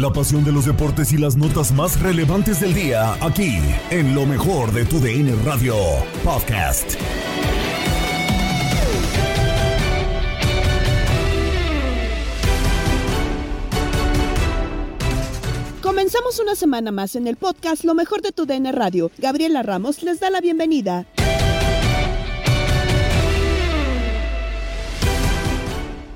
La pasión de los deportes y las notas más relevantes del día, aquí, en lo mejor de tu DN Radio Podcast. Comenzamos una semana más en el podcast Lo mejor de tu DN Radio. Gabriela Ramos les da la bienvenida.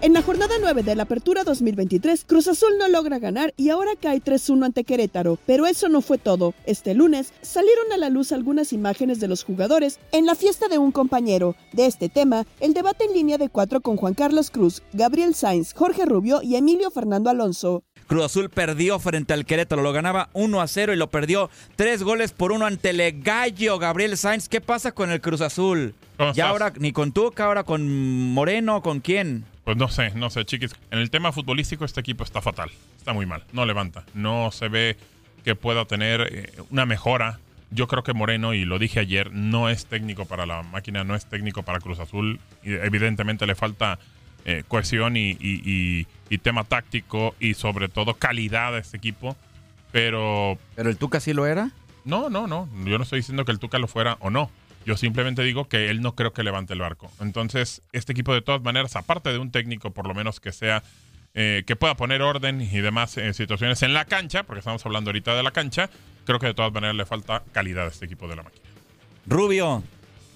En la jornada 9 de la Apertura 2023, Cruz Azul no logra ganar y ahora cae 3-1 ante Querétaro. Pero eso no fue todo. Este lunes salieron a la luz algunas imágenes de los jugadores en la fiesta de un compañero. De este tema, el debate en línea de cuatro con Juan Carlos Cruz, Gabriel Sainz, Jorge Rubio y Emilio Fernando Alonso. Cruz Azul perdió frente al Querétaro, lo ganaba 1 a 0 y lo perdió 3 goles por 1 ante el Gallo Gabriel Sainz. ¿Qué pasa con el Cruz Azul? Ya ahora ni con Tuca, ahora con Moreno, ¿con quién? Pues no sé, no sé, chiquis. En el tema futbolístico este equipo está fatal, está muy mal, no levanta, no se ve que pueda tener eh, una mejora. Yo creo que Moreno, y lo dije ayer, no es técnico para la máquina, no es técnico para Cruz Azul. Y evidentemente le falta eh, cohesión y, y, y, tema táctico y sobre todo calidad de este equipo. Pero... ¿Pero el Tuca sí lo era? No, no, no. Yo no estoy diciendo que el Tuca lo fuera o no. Yo simplemente digo que él no creo que levante el barco. Entonces, este equipo de todas maneras, aparte de un técnico por lo menos que sea, eh, que pueda poner orden y demás eh, situaciones en la cancha, porque estamos hablando ahorita de la cancha, creo que de todas maneras le falta calidad a este equipo de la máquina. Rubio,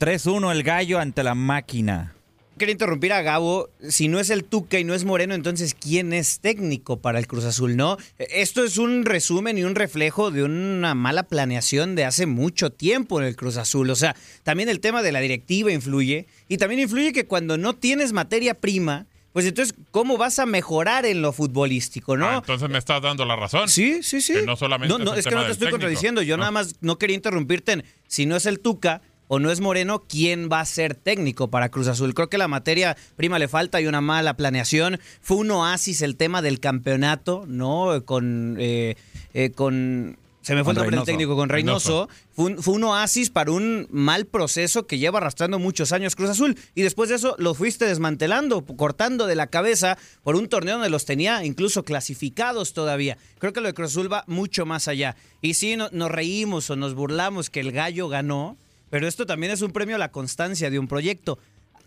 3-1 el gallo ante la máquina quería interrumpir a Gabo. Si no es el Tuca y no es Moreno, entonces ¿quién es técnico para el Cruz Azul? No, esto es un resumen y un reflejo de una mala planeación de hace mucho tiempo en el Cruz Azul. O sea, también el tema de la directiva influye y también influye que cuando no tienes materia prima, pues entonces, ¿cómo vas a mejorar en lo futbolístico, no? Ah, entonces me estás dando la razón. Sí, sí, sí. Que no solamente. No, no, es, que no te estoy contradiciendo. Yo nada más no quería interrumpirte en si no es el Tuca, o no es Moreno, ¿quién va a ser técnico para Cruz Azul? Creo que la materia prima le falta y una mala planeación. Fue un oasis el tema del campeonato, ¿no? Con. Eh, eh, con se me fue el nombre del técnico con Reynoso. Fue, un, oasis para un mal proceso que lleva arrastrando muchos años Cruz Azul. Y después de eso lo fuiste desmantelando, cortando de la cabeza por un torneo donde los tenía incluso clasificados todavía. Creo que lo de Cruz Azul va mucho más allá. Y si nos reímos o nos burlamos que el gallo ganó pero esto también es un premio a la constancia de un proyecto.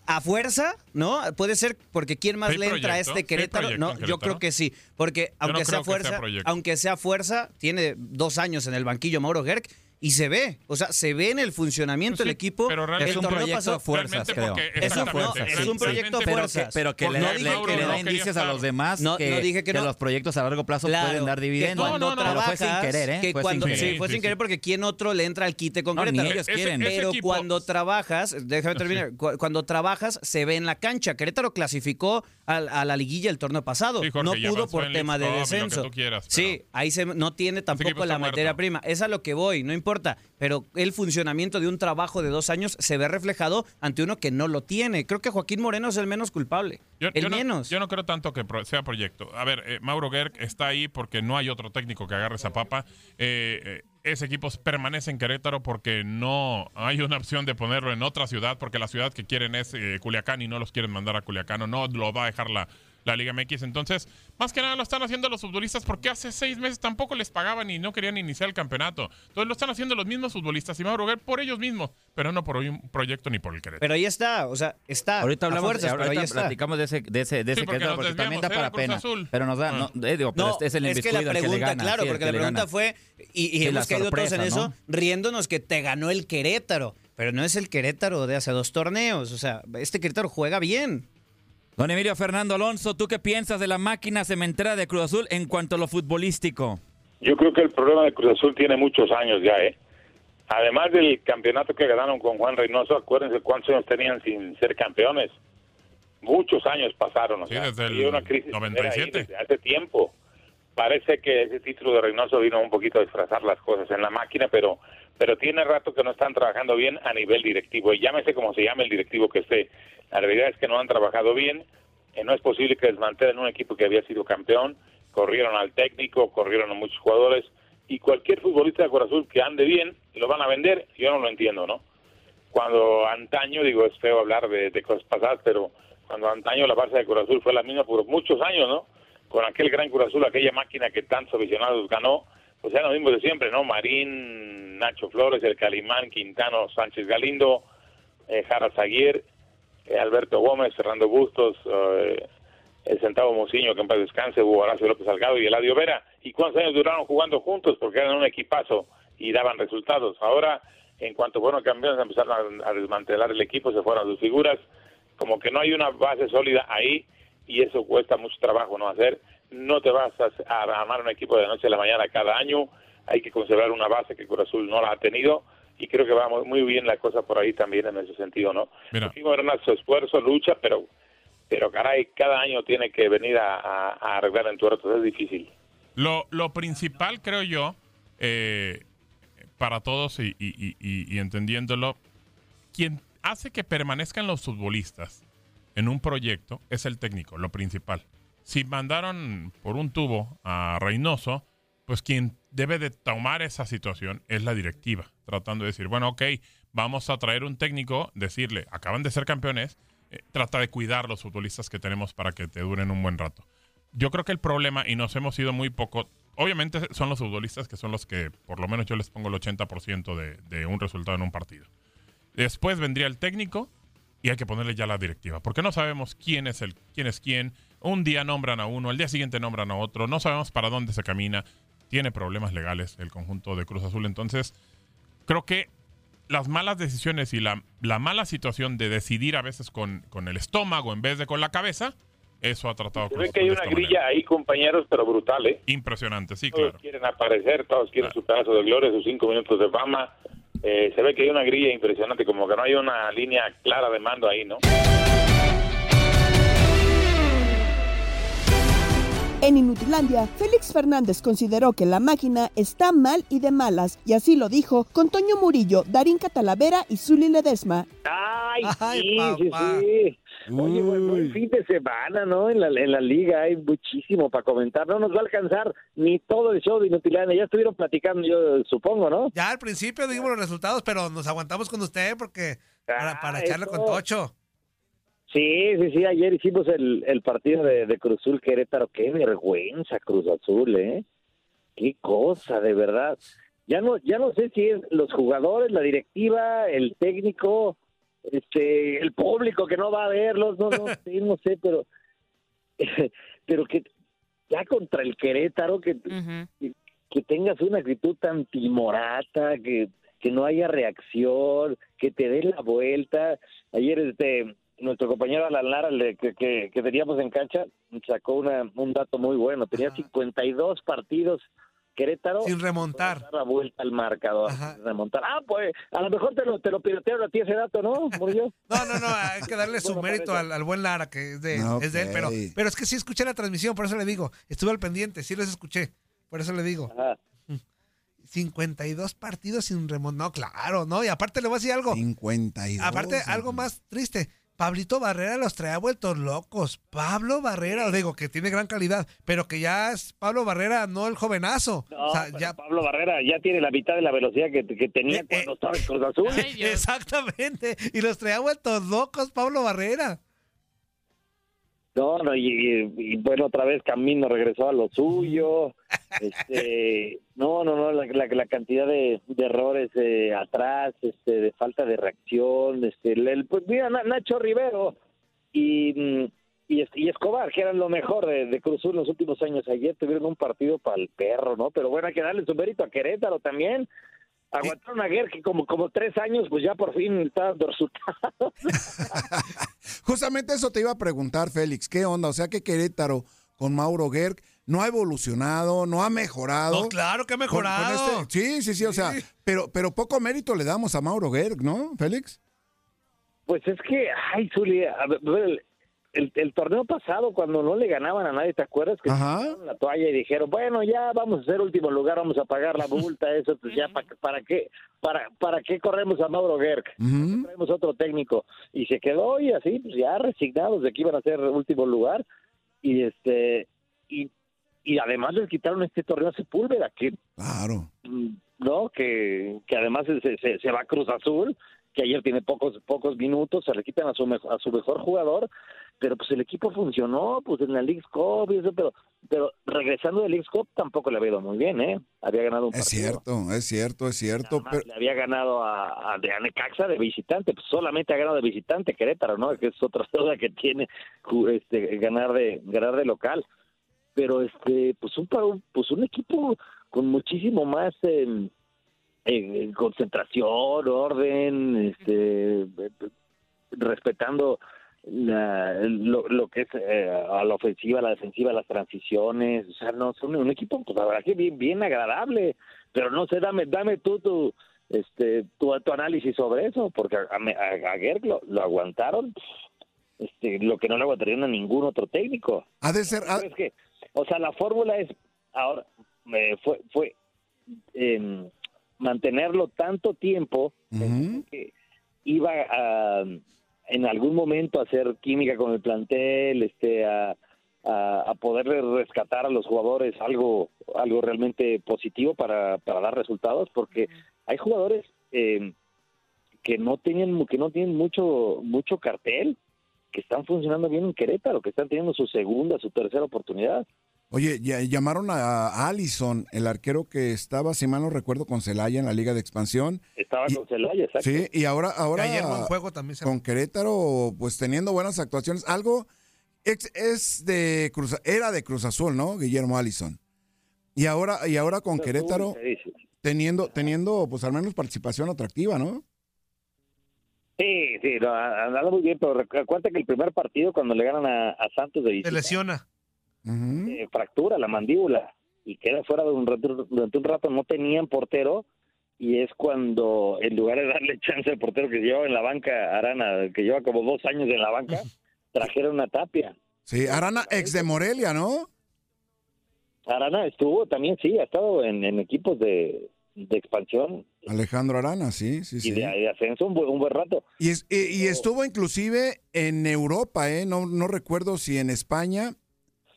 A fuerza, ¿no? Puede ser porque quién más le entra a este Querétaro. No, yo creo que sí. Porque aunque sea fuerza, aunque sea fuerza, tiene dos años en el banquillo Mauro Gerg y se ve, o sea, se ve en el funcionamiento del equipo. Pero Es realmente un proyecto a fuerzas, creo. Es un- no, es un proyecto a Pero que, fuerzas. pero que le, no dije le- que da indicios a los demás No, que, no dije que no. los proyectos a largo plazo Claro, pueden dar dividendos. No, no, no. Pero fue sin trabajas, querer, ¿eh? que Fue cuando, sin sí, querer. fue Sí, sin sí, querer sí. porque quién otro le entra al quite con Querétaro. ellos quieren. ese Pero equipo- cuando trabajas, déjame terminar, cu- cuando trabajas se ve en la cancha. Querétaro clasificó a, la liguilla el torneo pasado. Sí, no pudo por tema de descenso. sí, ahí se, no tiene tampoco la materia prima. Es a lo que voy, no importa. Pero el funcionamiento de un trabajo de dos años se ve reflejado ante uno que no lo tiene. Creo que Joaquín Moreno es el menos culpable. Yo, el yo no, menos. yo no creo tanto que sea proyecto. A ver, eh, Mauro Gerg está ahí porque no hay otro técnico que agarre esa papa. Eh, eh, ese equipo permanece en Querétaro porque no hay una opción de ponerlo en otra ciudad, porque la ciudad que quieren es eh, Culiacán y no los quieren mandar a Culiacán, o no lo va a dejar la, la Liga MX. Entonces, más que nada lo están haciendo los futbolistas porque hace seis meses tampoco les pagaban y no querían iniciar el campeonato. Entonces lo están haciendo los mismos futbolistas y Mauro Gerg por ellos mismos, pero no por un proyecto ni por el Querétaro. Pero ahí está, o sea, está. Ahorita a hablamos, fuerzas, pero ahí ahorita está. platicamos de ese, de ese, de Sí, ese porque nos porque también da para pena. Azul. Pero nos da, Ah. no, eh, digo, pero No, este es el es que la que le pregunta, gana, claro, sí, porque que la pregunta gana. fue, y, y Sí, hemos caído todos en eso, ¿no? riéndonos que te ganó el Querétaro, pero no es el Querétaro de hace dos torneos, o sea, este Querétaro juega bien. Don Emilio Fernando Alonso, ¿tú qué piensas de la máquina cementera de Cruz Azul en cuanto a lo futbolístico? Yo creo que el problema de Cruz Azul tiene muchos años ya, ¿eh? Además del campeonato que ganaron con Juan Reynoso, acuérdense cuántos años tenían sin ser campeones. Muchos años pasaron, o Sí, sea, desde el había una crisis 97. ahí desde hace tiempo. Parece que ese título de Reynoso vino un poquito a disfrazar las cosas en la máquina, pero pero tiene rato que no están trabajando bien a nivel directivo. Y llámese como se llame el directivo que esté. La realidad es que no han trabajado bien. Eh, no es posible que desmantelen un equipo que había sido campeón. Corrieron al técnico, corrieron a muchos jugadores. Y cualquier futbolista de Cruz Azul que ande bien, lo van a vender. Yo no lo entiendo, ¿no? Cuando antaño, digo, es feo hablar de, cosas pasadas, pero cuando antaño la base de Cruz Azul fue la misma por muchos años, ¿no? Con aquel gran Cruz Azul, aquella máquina que tantos aficionados ganó, pues eran los mismos de siempre, ¿no? Marín, Nacho Flores, el Calimán, Quintano, Sánchez Galindo, eh, Jara eh, Alberto Gómez, Fernando Bustos, eh, el Centavo Mociño, que en paz descanse, Hugo Horacio López Salgado y Eladio Vera. ¿Y cuántos años duraron jugando juntos? Porque eran un equipazo y daban resultados. Ahora, en cuanto fueron campeones, empezaron a, a desmantelar el equipo, se fueron sus figuras. Como que no hay una base sólida ahí y eso cuesta mucho trabajo no hacer. No te vas a, a armar un equipo de noche a la mañana cada año. Hay que conservar una base que Cruz Azul no la ha tenido y creo que va muy- muy bien la cosa por ahí también en ese sentido, ¿no? Mira. Su esfuerzo, lucha, pero pero caray, cada año tiene que venir a, a, a arreglar en tuertos, es difícil. Lo, lo principal, creo yo, eh, para todos y, y- y- y- y entendiéndolo, quien hace que permanezcan los futbolistas en un proyecto es el técnico, lo principal. Si mandaron por un tubo a Reynoso, pues quien debe de tomar esa situación es la directiva, tratando de decir, bueno, ok, vamos a traer un técnico, decirle, acaban de ser campeones, eh, trata de cuidar los futbolistas que tenemos para que te duren un buen rato. Yo creo que el problema, y nos hemos ido muy poco, obviamente son los futbolistas que son los que, por lo menos yo les pongo el 80% de, de un resultado en un partido. Después vendría el técnico y hay que ponerle ya la directiva, porque no sabemos quién es el quién es quién. Un día nombran a uno, el día siguiente nombran a otro, no sabemos para dónde se camina. Tiene problemas legales el conjunto de Cruz Azul, entonces creo que las malas decisiones y la, la mala situación de decidir a veces con, con el estómago en vez de con la cabeza, eso ha tratado Se Cruz ve que hay una grilla manera. ahí, compañeros, pero brutal, ¿eh? Impresionante, sí, Todos claro. quieren aparecer, todos quieren su pedazo de gloria, sus cinco minutos de fama. Eh, se ve que hay una grilla impresionante, como que no hay una línea clara de mando ahí, ¿no? En Inutilandia, Félix Fernández consideró que la máquina está mal y de malas, y así lo dijo con Toño Murillo, Darín Catalavera y Zuli Ledesma. Ay, Ay, sí, sí, sí. Oye, buen, buen fin de semana, ¿no? En la, en la liga hay muchísimo para comentar. No nos va a alcanzar ni todo el show de Inutilandia. Ya estuvieron platicando, yo supongo, ¿no? Ya al principio dimos los resultados, pero nos aguantamos con usted porque para, para Ah, echarle eso. con Tocho. Sí, sí, sí. Ayer hicimos el, el partido de, de Cruz Azul Querétaro. Qué vergüenza, Cruz Azul, ¿eh? Qué cosa, de verdad. Ya no, ya no sé si es los jugadores, la directiva, el técnico, este, el público que no va a verlos, no, no sé, no sé, pero, pero que ya contra el Querétaro, que que tengas una actitud tan timorata, que, que no haya reacción, que te dé la vuelta. Ayer este nuestro compañero Alan Lara, que, que, que, teníamos en cancha, sacó una, un dato muy bueno. Tenía 52 partidos Querétaro. Sin remontar. Dar la vuelta al marcador. Remontar. Ah, pues a lo mejor te lo, te lo pirotearon a ti ese dato, ¿no, no, no, no. Hay que darle su mérito al, buen Lara, que es de, es de él. Pero, pero es que sí escuché la transmisión, por eso le digo. Estuve al pendiente, sí los escuché. Por eso le digo. Ajá. 52 partidos sin remontar. No, claro, ¿no? Y aparte le voy a decir algo. 52. Aparte, algo más triste. Pablito Barrera los trae vueltos locos. Pablo Barrera, digo que tiene gran calidad, pero que ya es Pablo Barrera, no el jovenazo. o sea, ya... Pablo Barrera ya tiene la mitad de la velocidad que, tenía eh, cuando estaba en Cruz Azul. Exactamente. Y los trae vueltos locos, Pablo Barrera. No, no, y, bueno, otra vez Camino regresó a lo suyo. Este, no, no, no, la, la, cantidad de, errores eh, atrás, este, de falta de reacción, este, el, pues mira, Nacho Rivero y, mm, y, y, Escobar, que eran lo mejor de, de Cruz en los últimos años. Ayer tuvieron un partido para el perro, ¿no? Pero bueno, hay que darle su mérito a Querétaro también. Aguantaron a que como, como tres años, pues ya por fin está dando resultados. Justamente eso te iba a preguntar, Félix. ¿Qué onda? O sea que Querétaro con Mauro Gerg no ha evolucionado, no ha mezorado. No, claro que ha mejorado. Este, sí, sí, sí, o sea, pero, pero poco mérito le damos a Mauro Gerg, ¿no, Félix? Pues es que, ay, Zulia, a ver, el, el, torneo pasado, cuando no le ganaban a nadie, ¿te acuerdas? Que la toalla y dijeron, bueno, ya vamos a ser último lugar, vamos a pagar la multa, eso, pues ya, ¿para, para qué para para qué corremos a Mauro Gerg? Traemos otro técnico. Y se quedó y así, pues ya resignados de que iban a ser último lugar. Y este y, y además les quitaron este torneo a Sepúlveda, que... Claro. ¿No? Que, que además se, se, se va a Cruz Azul que ayer tiene pocos pocos minutos, se le quitan a su mejor, a su mejor jugador, pero pues el equipo funcionó, pues en la League Cup y eso, pero pero regresando del League Cup tampoco le había ido muy bien, ¿eh? Había ganado un Es cierto, es cierto, es cierto. Pero... Le había ganado a, a, de Anecaxa de visitante, pues solamente ha ganado de visitante Querétaro, ¿no? Que es otra cosa que tiene este ganar de ganar de local. Pero este pues un pues un equipo con muchísimo más eh, en, concentración, orden, este, respetando la, lo, que es eh, a la ofensiva, a la defensiva, las transiciones, o sea, no son un equipo, pues la verdad que bien, bien agradable, pero no sé, dame, dame tú tu, este, tu, tu análisis sobre eso, porque a, a, Gerg lo, aguantaron, este, lo que no le aguantarían a ningún otro técnico. Ha de ser, Es que, o sea, la fórmula es, ahora, eh, fue, fue, eh, mantenerlo tanto tiempo que iba a en algún momento a hacer química con el plantel, este a, a, poder rescatar a los jugadores algo algo realmente positivo para, para dar resultados porque hay jugadores eh, que no tienen que no tienen mucho mucho cartel que están funcionando bien en Querétaro que están teniendo su segunda su tercera oportunidad Oye, ya, llamaron a, Allison, el arquero que estaba, si mal no recuerdo, con Celaya en la Liga de Expansión. Estaba con Celaya, exacto. Sí, y ahora, ahora juego también con Querétaro, pues teniendo buenas actuaciones. Algo es, de Cruz, era de Cruz Azul, ¿no? Guillermo Allison. Y ahora, y ahora con Querétaro, teniendo, teniendo, pues al menos participación atractiva, ¿no? Sí, sí, no, andado muy bien, pero recuerda que el primer partido cuando le ganan a, Santos de visita, Se lesiona eh, fractura la mandíbula y queda fuera de un rato, durante un rato no tenían portero y es cuando en lugar de darle chance al portero que lleva en la banca Arana que lleva como dos años en la banca trajeron una tapia sí Arana ex de Morelia no Arana estuvo también sí ha estado en, equipos de, expansión Alejandro Arana, sí, sí, sí. Y de, ascenso un buen, rato. Y, y, estuvo inclusive en Europa, ¿eh? No, no recuerdo si en España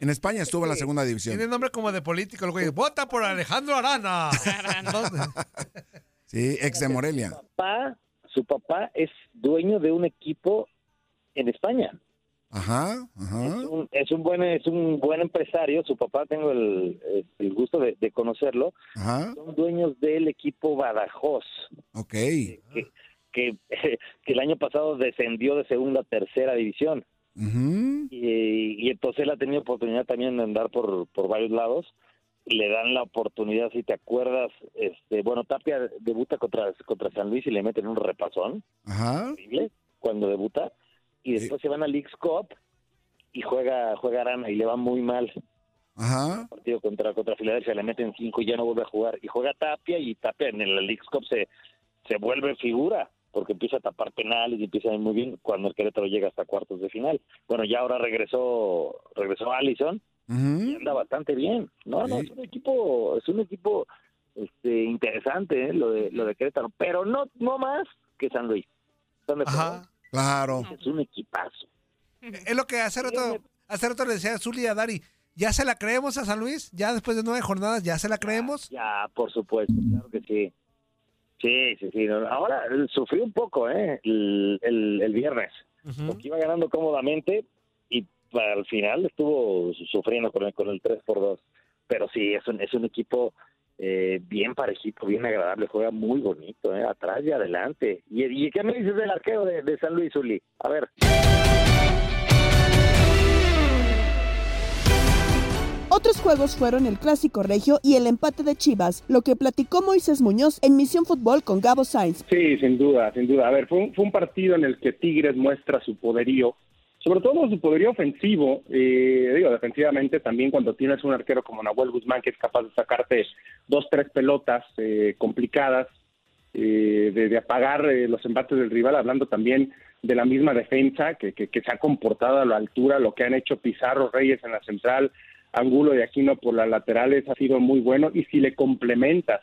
en España estuvo en la segunda división. Tiene nombre como de político, el güey. Vota por Alejandro Arana. sí, ex de Morelia. Su papá, su papá es dueño de un equipo en España. Ajá, ajá. Es un, buen es un buen empresario. Su papá tengo el, gusto de, conocerlo. Ajá. Son dueños del equipo Badajoz. Ok. Que, que, que el año pasado descendió de segunda a tercera división y, entonces él ha tenido oportunidad también de andar por, por varios lados le dan la oportunidad, si te acuerdas, este, bueno, Tapia debuta contra, contra San Luis y le meten un repasón. Ajá. cuando debuta. Y después se van a League's Cup y juega, juega Arana y le va muy mal. Ajá. partido contra, contra Filadelfia le meten cinco y ya no vuelve a jugar. Y juega Tapia y Tapia en el League's Cup se, se vuelve figura porque empieza a tapar penales y empieza a ir muy bien cuando el Querétaro llega hasta cuartos de final. Bueno, ya ahora regresó regresó Allison y anda bastante bien. No, no, es un equipo, es un equipo este interesante ¿eh? lo de lo de Querétaro, pero no no más que San Luis. Ajá, claro. Es un equipazo. Es lo que hace rato, hace rato le decía a Zuli y a Dari, ¿ya se la creemos a San Luis? ¿Ya después de nueve jornadas ya se la creemos? Ya, por supuesto, claro que sí. Sí, sí, sí. Ahora sufrí un poco, ¿eh? El, el, viernes. Porque iba ganando cómodamente y al final estuvo sufriendo con el, con el 3 por 2. Pero sí, es un, es un equipo eh, bien parejito, bien agradable, juega muy bonito, ¿eh? atrás y adelante. ¿Y, ¿Y, qué me dices del arqueo de, de San Luis, Uli? A ver. Otros juegos fueron el Clásico Regio y el empate de Chivas, lo que platicó Moisés Muñoz en Misión Fútbol con Gabo Sainz. Sí, sin duda, sin duda. A ver, fue un, partido en el que Tigres muestra su poderío, sobre todo su poderío ofensivo, eh, digo, defensivamente también cuando tienes un arquero como Nahuel Guzmán que es capaz de sacarte dos, tres pelotas eh, complicadas, eh, de, apagar los embates del rival, hablando también de la misma defensa que, que, se ha comportado a la altura, lo que han hecho Pizarro Reyes en la central, Angulo de Aquino por las laterales ha sido muy bueno y si le complementas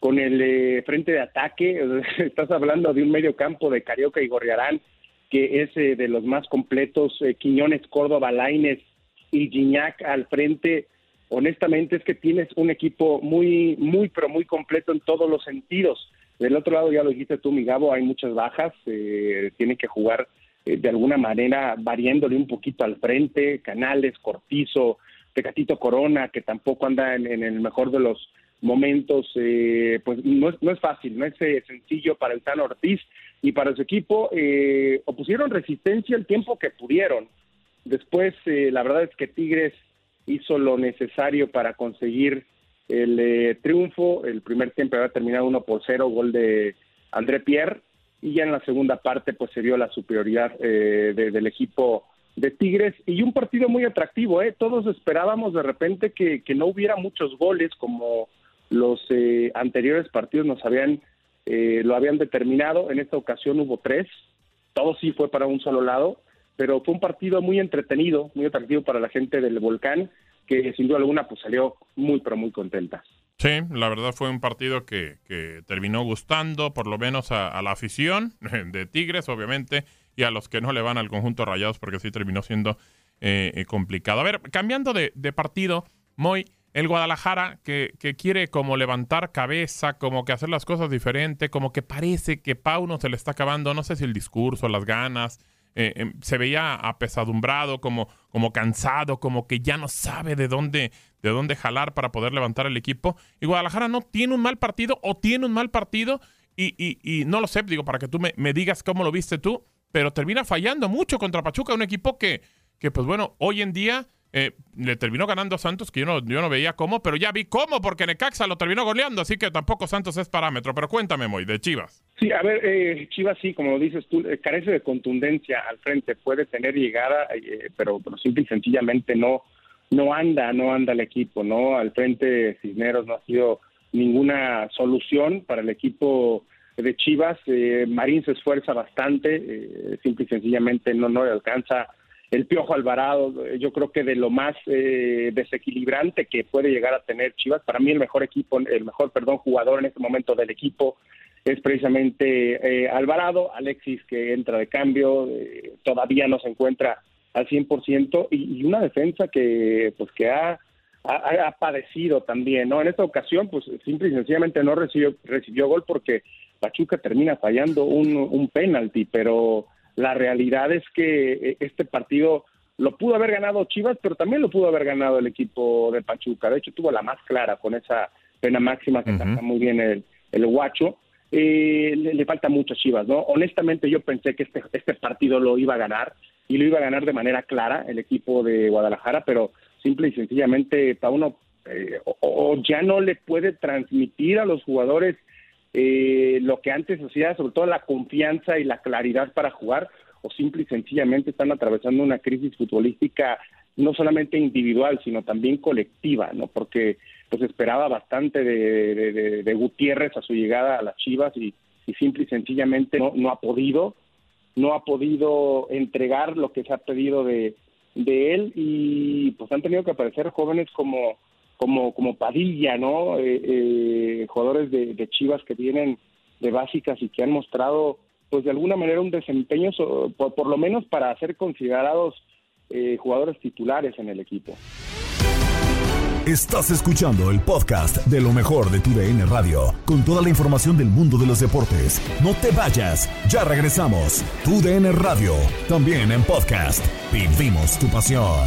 con el eh, frente de ataque, estás hablando de un medio campo de Carioca y Gorriarán que es eh, de los más completos, eh, Quiñones, Córdoba, Laines y Gignac al frente, honestamente es que tienes un equipo muy, muy, pero muy completo en todos los sentidos. Del otro lado, ya lo dijiste tú, mi Gabo, hay muchas bajas, eh, tienen que jugar de alguna manera variándole un poquito al frente, Canales, Cortizo, Tecatito Corona, que tampoco anda en, el mejor de los momentos, eh, pues no es, no es fácil, no es eh, sencillo para el Tano Ortiz y para su equipo. Eh, opusieron resistencia el tiempo que pudieron. Después, la verdad es que Tigres hizo lo necesario para conseguir el triunfo. El primer tiempo había terminado 1 por 0, gol de André Pierre. Y ya en la segunda parte, pues se vio la superioridad del equipo de Tigres y un partido muy atractivo. ¿eh? Todos esperábamos de repente que, no hubiera muchos goles como los eh, anteriores partidos nos habían eh, lo habían determinado. En esta ocasión hubo tres. Todo sí fue para un solo lado, pero fue un partido muy entretenido, muy atractivo para la gente del Volcán, que sin duda alguna pues salió muy pero muy contenta. Sí, la verdad fue un partido que, que terminó gustando, por lo menos a la afición de Tigres, obviamente y a los que no le van al conjunto Rayados porque sí terminó siendo eh, eh, complicado. A ver, cambiando de, partido, Moy, el Guadalajara que, que, quiere como levantar cabeza, como que hacer las cosas diferente, como que parece que Pauno se le está acabando, no sé si el discurso, las ganas, eh, em, se veía apesadumbrado, como, como cansado, como que ya no sabe de dónde, de dónde jalar para poder levantar el equipo. Y Guadalajara no tiene un mal partido o tiene un mal partido y, y, y no lo sé, digo, para que tú me, me digas cómo lo viste tú pero termina fallando mucho contra Pachuca, un equipo que, que pues bueno, hoy en día eh, le terminó ganando a Santos, que yo no, yo no veía cómo, pero ya vi cómo, porque Necaxa lo terminó goleando, así que tampoco Santos es parámetro. Pero cuéntame, Moy, de Chivas. Sí, a ver, eh, Chivas sí, como lo dices tú, eh, carece de contundencia al frente, puede tener llegada, pero, pero simple y sencillamente no, no anda, no anda el equipo, ¿no? Al frente Cisneros no ha sido ninguna solución para el equipo de Chivas. Eh, Marín se esfuerza bastante, eh, simple y sencillamente no, no le alcanza el Piojo Alvarado. Eh, yo creo que de lo más desequilibrante que puede llegar a tener Chivas, para mí el mejor equipo, el mejor, perdón, jugador en este momento del equipo es precisamente Alvarado, Alexis que entra de cambio, todavía no se encuentra al 100% y, y una defensa que pues que ha ha, padecido también, ¿no? En esta ocasión, pues simple y sencillamente no recibió, recibió gol porque Pachuca termina fallando un, un penalti, pero la realidad es que eh, este partido lo pudo haber ganado Chivas, pero también lo pudo haber ganado el equipo de Pachuca. De hecho, tuvo la más clara con esa pena máxima que está muy bien el, el guacho. Eh, le, falta mucho a Chivas, ¿no? Honestamente, yo pensé que este, este partido lo iba a ganar y lo iba a ganar de manera clara el equipo de Guadalajara, pero simple y sencillamente Pauno eh, o, ya no le puede transmitir a los jugadores eh, lo que antes hacía, sobre todo la confianza y la claridad para jugar, o simple y sencillamente están atravesando una crisis futbolística no solamente individual, sino también colectiva, ¿no? Porque pues esperaba bastante de, Gutiérrez a su llegada a las Chivas y, simple y sencillamente no, no ha podido, no ha podido entregar lo que se ha pedido de, de él y pues han tenido que aparecer jóvenes como como como Padilla, ¿no? Eh, eh, jugadores de, Chivas que vienen de básicas y que han mostrado pues de alguna manera un desempeño por, por lo menos para ser considerados eh, jugadores titulares en el equipo. Estás escuchando el podcast de lo mejor de tu DN Radio, con toda la información del mundo de los deportes. No te vayas, ya regresamos. Tu DN Radio, también en podcast. Vivimos tu pasión.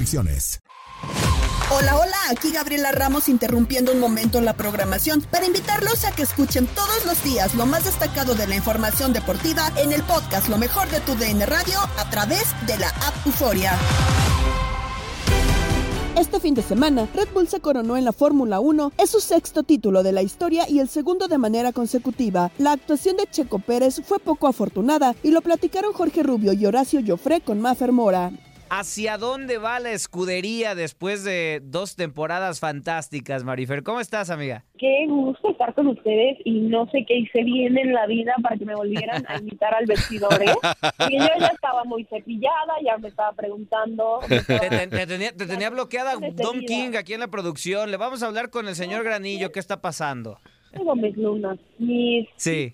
Hola, hola, aquí Gabriela Ramos interrumpiendo un momento en la programación para invitarlos a que escuchen todos los días lo más destacado de la información deportiva en el podcast Lo mejor de tu DN Radio a través de la app Euforia. Este fin de semana, Red Bull se coronó en la Fórmula 1, es su sexto título de la historia y el segundo de manera consecutiva. La actuación de Checo Pérez fue poco afortunada y lo platicaron Jorge Rubio y Horacio Joffre con Mafer Mora. ¿Hacia dónde va la escudería después de dos temporadas fantásticas, Marifer? ¿Cómo estás, amiga? Qué gusto estar con ustedes y no sé qué hice bien en la vida para que me volvieran a invitar al vestidor, ¿eh? Porque yo ya estaba muy cepillada, ya me estaba preguntando. Te, tenía, bloqueada Don King aquí en la producción. Le vamos a hablar con el señor Granillo. ¿Qué está pasando? Tengo mis lunas. Mis sí.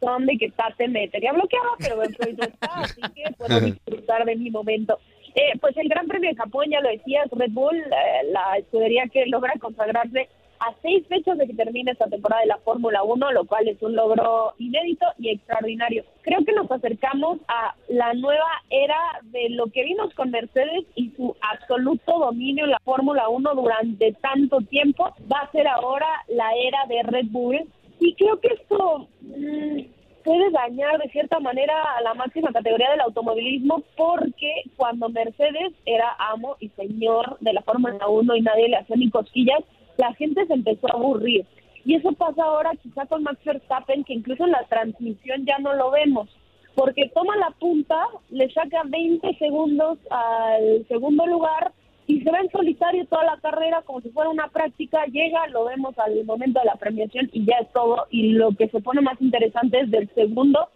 son de que Tate me tenía bloqueada, pero en está, así que puedo disfrutar de mi momento. Eh, pues el Gran Premio de Japón, ya lo decías, Red Bull, eh, la escudería que logra consagrarse a seis fechas de que termine esta temporada de la Fórmula 1, lo cual es un logro inédito y extraordinario. Creo que nos acercamos a la nueva era de lo que vimos con Mercedes y su absoluto dominio en la Fórmula 1 durante tanto tiempo. Va a ser ahora la era de Red Bull. Y creo que esto mm, puede dañar de cierta manera a la máxima categoría del automovilismo porque cuando Mercedes era amo y señor de la Fórmula 1 y nadie le hacía ni cosquillas, la gente se empezó a aburrir. Y eso pasa ahora quizá con Max Verstappen, que incluso en la transmisión ya no lo vemos, porque toma la punta, le saca 20 segundos al segundo lugar y se va en solitario toda la carrera como si fuera una práctica, llega, lo vemos al momento de la premiación y ya es todo. Y lo que se pone más interesante es del segundo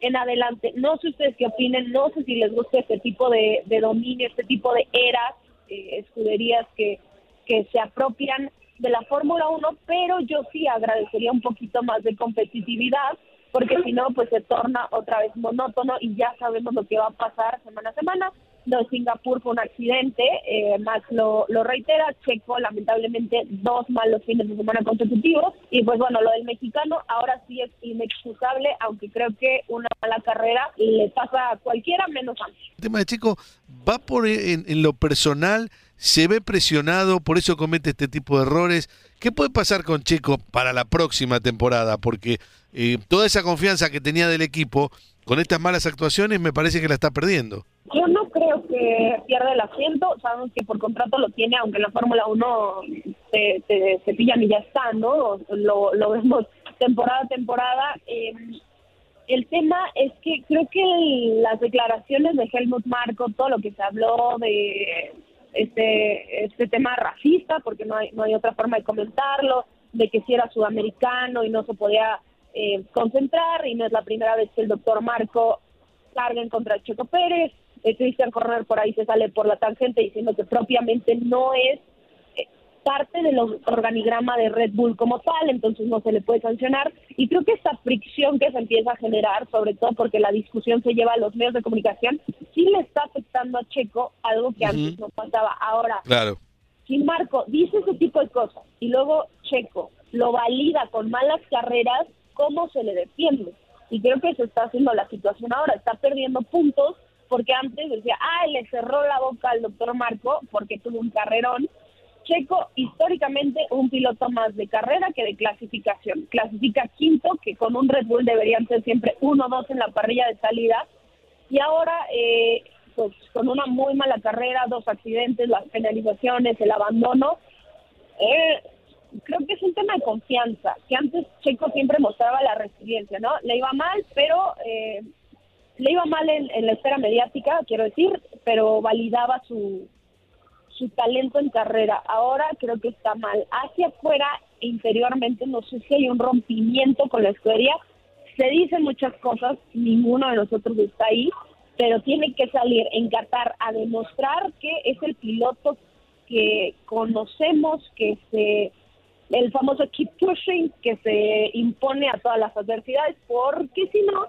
en adelante. No sé ustedes qué opinen, no sé si les gusta este tipo de, dominio, este tipo de eras, eh, escuderías que, que se apropian de la Fórmula 1, pero yo sí agradecería un poquito más de competitividad porque si no, pues se torna otra vez monótono y ya sabemos lo que va a pasar semana a semana. De Singapur fue un accidente, eh, Max lo, lo reitera, Checo lamentablemente dos malos fines de semana consecutivos y pues bueno, lo del mexicano ahora sí es inexcusable, aunque creo que una mala carrera le pasa a cualquiera menos a mí. El tema de Checo va por en, en lo personal, se ve presionado, por eso comete este tipo de errores. ¿Qué puede pasar con Checo para la próxima temporada? Porque eh, toda esa confianza que tenía del equipo con estas malas actuaciones me parece que la está perdiendo. Yo no creo que pierda el asiento, sabemos que por contrato lo tiene, aunque en la Fórmula 1 se, se, pillan y ya está, ¿no? Lo, lo vemos temporada a temporada. Eh, el tema es que creo que las declaraciones de Helmut Marco, todo lo que se habló de este este tema racista, porque no hay, no hay otra forma de comentarlo, de que si era sudamericano y no se podía eh, concentrar y no es la primera vez que el doctor Marco carga en contra Checo Pérez. Eh, Cristian Corner por ahí se sale por la tangente diciendo que propiamente no es eh, parte del organigrama de Red Bull como tal, entonces no se le puede sancionar. Y creo que esta fricción que se empieza a generar, sobre todo porque la discusión se lleva a los medios de comunicación, sí le está afectando a Checo algo que antes no pasaba. Ahora, claro. si Marco dice ese tipo de cosas y luego Checo lo valida con malas carreras, ¿cómo se le defiende? Y creo que se está haciendo la situación ahora, está perdiendo puntos porque antes decía, ah, le cerró la boca al doctor Marco porque tuvo un carrerón. Checo, históricamente, un piloto más de carrera que de clasificación. Clasifica quinto, que con un Red Bull deberían ser siempre uno o dos en la parrilla de salida. Y ahora, eh, pues con una muy mala carrera, dos accidentes, las penalizaciones, el abandono, eh, creo que es un tema de confianza, que antes Checo siempre mostraba la resiliencia, ¿no? Le iba mal, pero eh, le iba mal en, la esfera mediática, quiero decir, pero validaba su, su talento en carrera. Ahora creo que está mal. Hacia afuera, interiormente, no sé si hay un rompimiento con la escudería. Se dicen muchas cosas, ninguno de nosotros está ahí, pero tiene que salir en Qatar a demostrar que es el piloto que conocemos, que se el famoso keep pushing que se impone a todas las adversidades, porque si no,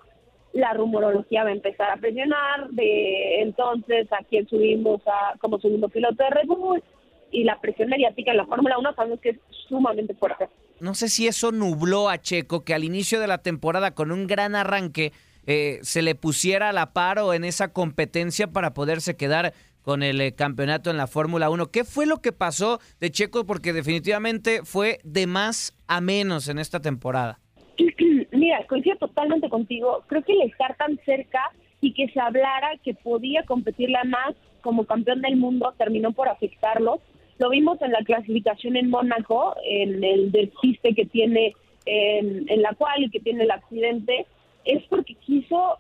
la rumorología va a empezar a presionar de entonces a quién subimos a, como segundo piloto de Red Bull y la presión mediática en la Fórmula 1 sabemos que es sumamente fuerte. No sé si eso nubló a Checo que al inicio de la temporada con un gran arranque eh, se le pusiera a la par o en esa competencia para poderse quedar con el eh, campeonato en la Fórmula 1. ¿Qué fue lo que pasó de Checo? Porque definitivamente fue de más a menos en esta temporada. Mira, coincido totalmente contigo. Creo que el estar tan cerca y que se hablara que podía competirle más como campeón del mundo terminó por afectarlo. Lo vimos en la clasificación en Mónaco, en el despiste que tiene en, en la cual y que tiene el accidente, es porque quiso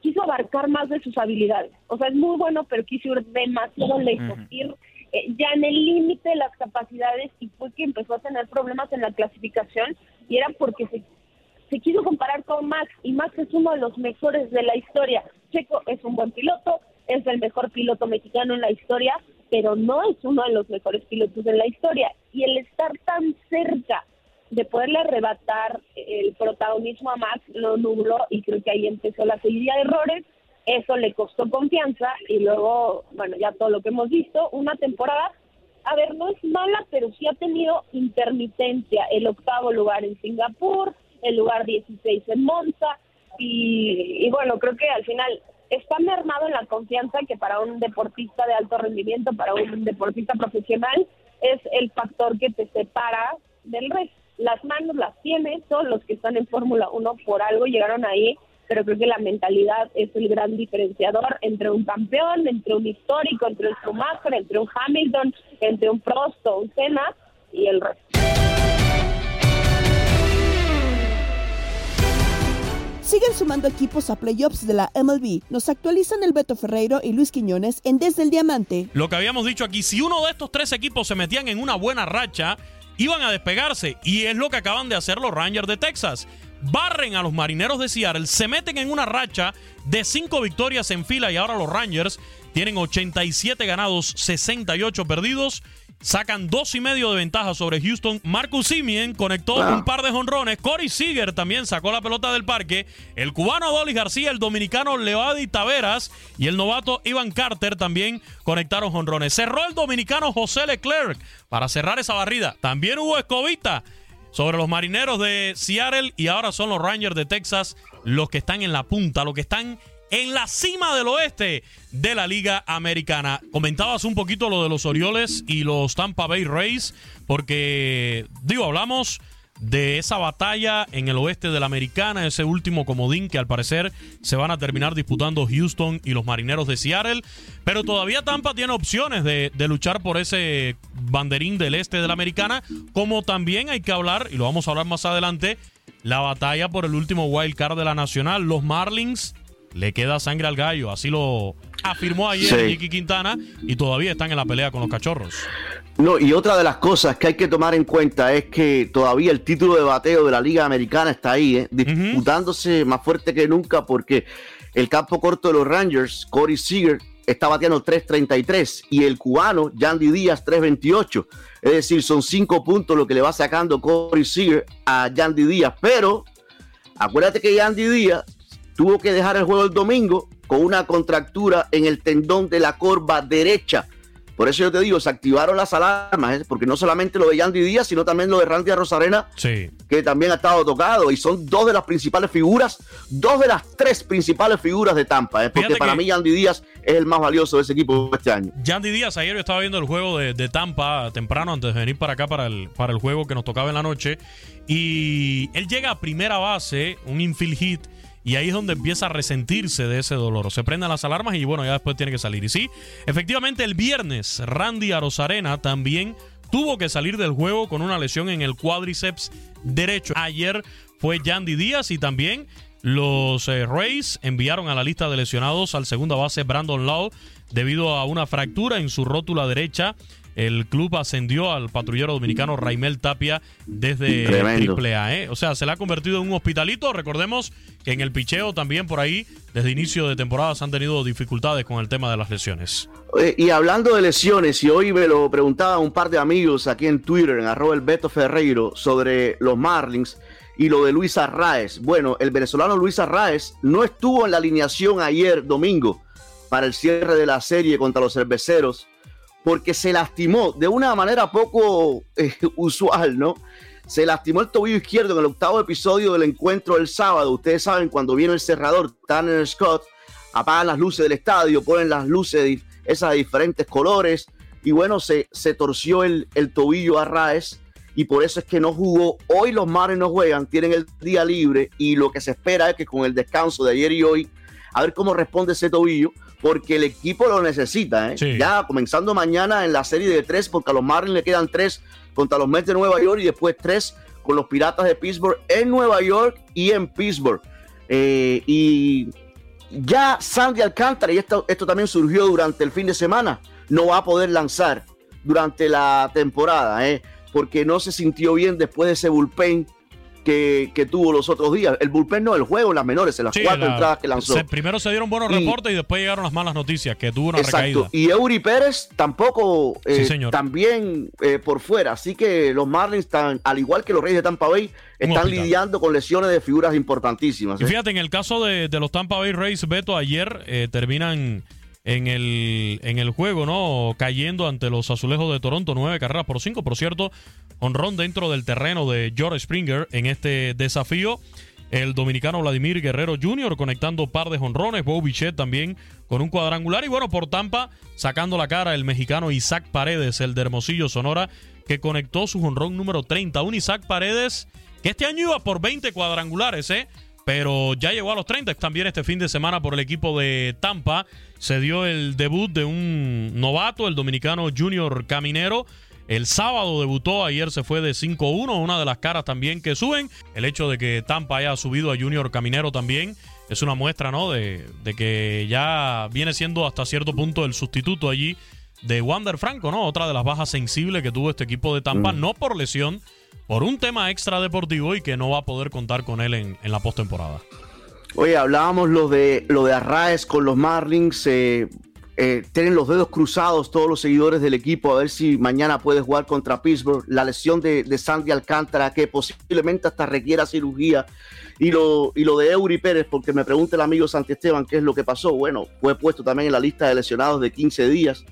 quiso abarcar más de sus habilidades. O sea, es muy bueno, pero quiso ir demasiado lejos, ir eh, ya en el límite de las capacidades y fue que empezó a tener problemas en la clasificación y era porque se, se quiso comparar con Max y Max es uno de los mejores de la historia. Checo es un buen piloto, es el mejor piloto mexicano en la historia, pero no es uno de los mejores pilotos de la historia. Y el estar tan cerca de poderle arrebatar el protagonismo a Max lo nubló y creo que ahí empezó la seguida de errores. Eso le costó confianza y luego, bueno, ya todo lo que hemos visto, una temporada, a ver, no es mala, pero sí ha tenido intermitencia. El octavo lugar en Singapur, el lugar 16 en Monza y, y bueno, creo que al final está mermado en la confianza que para un deportista de alto rendimiento, para un deportista profesional, es el factor que te separa del resto las manos las tiene, todos los que están en Fórmula 1 por algo llegaron ahí, pero creo que la mentalidad es el gran diferenciador entre un campeón, entre un histórico, entre un Schumacher, entre un Hamilton, entre un Prost o un Senna y el resto. Siguen sumando equipos a playoffs de la MLB. Nos actualizan el Beto Ferreiro y Luis Quiñones en Desde el Diamante. Lo que habíamos dicho aquí, si uno de estos tres equipos se metían en una buena racha, iban a despegarse. Y es lo que acaban de hacer los Rangers de Texas. Barren a los marineros de Seattle, se meten en una racha de cinco victorias en fila y ahora los Rangers tienen 87 ganados, 68 perdidos sacan dos y medio de ventaja sobre Houston. Marcus Simien conectó un par de jonrones. Corey Seager también sacó la pelota del parque. El cubano Dolly García, el dominicano Leody Taveras y el novato Ivan Carter también conectaron jonrones. Cerró el dominicano José Leclerc para cerrar esa barrida. También hubo escobita sobre los marineros de Seattle y ahora son los Rangers de Texas los que están en la punta, los que están en la cima del oeste de la Liga Americana. Comentabas un poquito lo de los Orioles y los Tampa Bay Rays, porque, digo, hablamos de esa batalla en el oeste de la Americana, ese último comodín que al parecer se van a terminar disputando Houston y los Marineros de Seattle, pero todavía Tampa tiene opciones de, de, luchar por ese banderín del este de la Americana, como también hay que hablar, y lo vamos a hablar más adelante, la batalla por el último wild card de la Nacional, los Marlins le queda sangre al gallo. Así lo afirmó ayer sí. Quintana y todavía están en la pelea con los cachorros. No, y otra de las cosas que hay que tomar en cuenta es que todavía el título de bateo de la Liga Americana está ahí, ¿eh? disputándose más fuerte que nunca porque el campo corto de los Rangers, Corey Seager, está bateando 3.33 y el cubano Yandy Díaz 3.28. Es decir, son cinco puntos lo que le va sacando Corey Seager a Yandy Díaz. Pero acuérdate que Yandy Díaz tuvo que dejar el juego el domingo con una contractura en el tendón de la corva derecha. Por eso yo te digo, se activaron las alarmas, ¿eh? porque no solamente lo de Yandy Díaz, sino también lo de Randy Rosarena, que también ha estado tocado. Y son dos de las principales figuras, dos de las tres principales figuras de Tampa. ¿eh? Porque para mí Yandy Díaz es el más valioso de ese equipo este año. Yandy Díaz, ayer yo estaba viendo el juego de, de, Tampa temprano antes de venir para acá para el, para el juego que nos tocaba en la noche. Y él llega a primera base, un infield hit y ahí es donde empieza a resentirse de ese dolor. Se prenden las alarmas y bueno, ya después tiene que salir. Y sí, efectivamente el viernes Randy Arozarena también tuvo que salir del juego con una lesión en el cuádriceps derecho. Ayer fue Yandy Díaz y también los eh, Rays enviaron a la lista de lesionados al segunda base Brandon Law debido a una fractura en su rótula derecha el club ascendió al patrullero dominicano Raimel Tapia desde Triple A. ¿eh? O sea, se le ha convertido en un hospitalito. Recordemos que en el picheo también por ahí, desde inicio de temporada, se han tenido dificultades con el tema de las lesiones. y hablando de lesiones, y hoy me lo preguntaba un par de amigos aquí en Twitter, en arroba el Beto Ferreiro, sobre los Marlins y lo de Luis Arraez. Bueno, el venezolano Luis Arraez no estuvo en la alineación ayer domingo para el cierre de la serie contra los cerveceros porque se lastimó de una manera poco eh, usual, ¿no? Se lastimó el tobillo izquierdo en el octavo episodio del encuentro del sábado. Ustedes saben, cuando viene el cerrador, Tanner Scott, apagan las luces del estadio, ponen las luces esas de diferentes colores, y bueno, se, se torció el, el tobillo a Raes, y por eso es que no jugó. Hoy los Mares no juegan, tienen el día libre, y lo que se espera es que con el descanso de ayer y hoy, a ver cómo responde ese tobillo, porque el equipo lo necesita. ¿eh? Ya comenzando mañana en la serie de tres, porque a los Marlins le quedan tres contra los Mets de Nueva York y después tres con los Piratas de Pittsburgh en Nueva York y en Pittsburgh. Eh, y ya Sandy Alcántara, y esto, esto también surgió durante el fin de semana, no va a poder lanzar durante la temporada, ¿eh? porque no se sintió bien después de ese bullpen que, tuvo los otros días. El bullpen no, el juego, las menores, en las cuatro entradas que lanzó. primero se dieron buenos reportes y después llegaron las malas noticias, que tuvo una exacto. Y Eury Pérez tampoco, eh, también eh, por fuera. Así que los Marlins, están, al igual que los Reyes de Tampa Bay, están lidiando con lesiones de figuras importantísimas. Y ¿eh? fíjate, en el caso de, los Tampa Bay Rays, Beto, ayer terminan en el, en el juego, ¿no? Cayendo ante los azulejos de Toronto, nueve carreras por cinco. Por cierto, honrón dentro del terreno de George Springer en este desafío. El dominicano Vladimir Guerrero Jr. conectando par de honrones. Bo Bichette también con un cuadrangular. Y bueno, por Tampa, sacando la cara el mexicano Isaac Paredes, el de Hermosillo, Sonora, que conectó su honrón número 30. Un Isaac Paredes que este año iba por 20 cuadrangulares, ¿eh? pero ya llegó a los 30 también este fin de semana por el equipo de Tampa. Se dio el debut de un novato, el dominicano Junior Caminero. El sábado debutó, ayer se fue de 5-1, una de las caras también que suben. El hecho de que Tampa haya subido a Junior Caminero también es una muestra, ¿no? De, de que ya viene siendo hasta cierto punto el sustituto allí de Wander Franco, ¿no? Otra de las bajas sensibles que tuvo este equipo de Tampa, mm. no por lesión, por un tema extra deportivo y que no va a poder contar con él en, en la postemporada. Oye, hablábamos lo de lo de Arraes con los Marlins. Eh, eh, tienen los dedos cruzados todos los seguidores del equipo a ver si mañana puede jugar contra Pittsburgh. La lesión de, Sandy Alcántara, que posiblemente hasta requiera cirugía. Y lo, y lo de Eury Pérez, porque me pregunta el amigo Santi Esteban qué es lo que pasó. Bueno, fue puesto también en la lista de lesionados de 15 días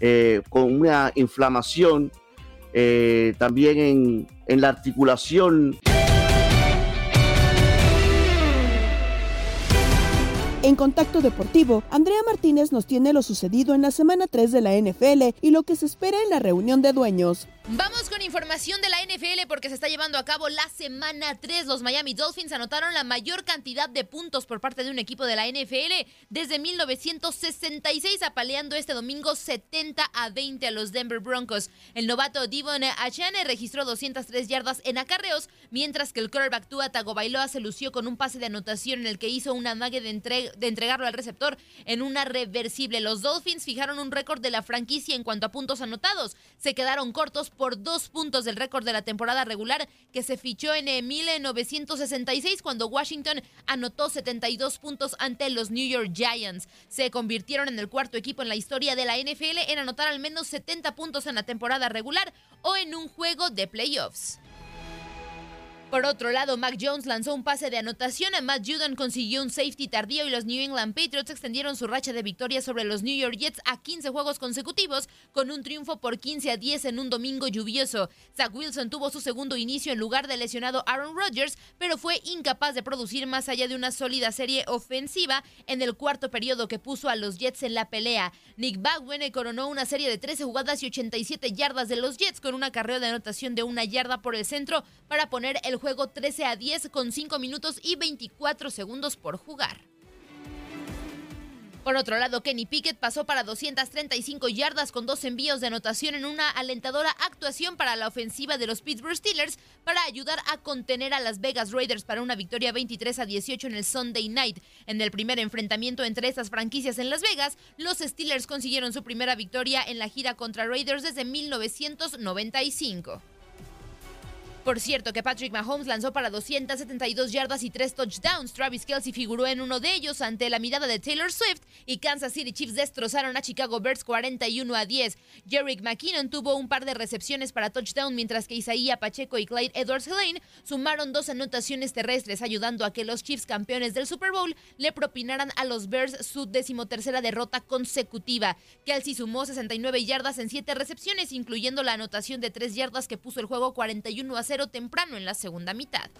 eh, con una inflamación eh, también en, en la articulación. En Contacto Deportivo, Andrea Martínez nos tiene lo sucedido en la semana 3 de la NFL y lo que se espera en la reunión de dueños. Vamos con información de la NFL porque se está llevando a cabo la semana 3. Los Miami Dolphins anotaron la mayor cantidad de puntos por parte de un equipo de la NFL desde 1966, apaleando este domingo 70 a 20 a los Denver Broncos. El novato Devon Achane registró 203 yardas en acarreos, mientras que el quarterback Tua Tagovailoa se lució con un pase de anotación en el que hizo una mague de, de entregarlo al receptor en una reversible. Los Dolphins fijaron un récord de la franquicia en cuanto a puntos anotados. Se quedaron cortos por dos puntos del récord de la temporada regular que se fichó en 1966 cuando Washington anotó 72 puntos ante los New York Giants. Se convirtieron en el cuarto equipo en la historia de la NFL en anotar al menos 70 puntos en la temporada regular o en un juego de playoffs. Por otro lado, Mac Jones lanzó un pase de anotación, a Matt Judon consiguió un safety tardío y los New England Patriots extendieron su racha de victorias sobre los New York Jets a 15 juegos consecutivos con un triunfo por 15 a 10 en un domingo lluvioso. Zach Wilson tuvo su segundo inicio en lugar del lesionado Aaron Rodgers, pero fue incapaz de producir más allá de una sólida serie ofensiva en el cuarto periodo que puso a los Jets en la pelea. Nick Bagwene coronó una serie de 13 jugadas y 87 yardas de los Jets con una carrera de anotación de una yarda por el centro para poner el juego 13 a 10 con 5 minutos y 24 segundos por jugar. Por otro lado, Kenny Pickett pasó para 235 yardas con dos envíos de anotación en una alentadora actuación para la ofensiva de los Pittsburgh Steelers para ayudar a contener a las Vegas Raiders para una victoria 23 a 18 en el Sunday Night. En el primer enfrentamiento entre estas franquicias en Las Vegas, los Steelers consiguieron su primera victoria en la gira contra Raiders desde 1995. Por cierto, que Patrick Mahomes lanzó para 272 yardas y 3 touchdowns. Travis Kelsey figuró en uno de ellos ante la mirada de Taylor Swift y Kansas City Chiefs destrozaron a Chicago Bears 41 a 10. Jerick McKinnon tuvo un par de recepciones para touchdown, mientras que Isaías Pacheco y Clyde Edwards Helene sumaron dos anotaciones terrestres, ayudando a que los Chiefs campeones del Super Bowl le propinaran a los Bears su decimotercera derrota consecutiva. Kelsey sumó 69 yardas en 7 recepciones, incluyendo la anotación de 3 yardas que puso el juego 41 a 0 temprano en la segunda mitad.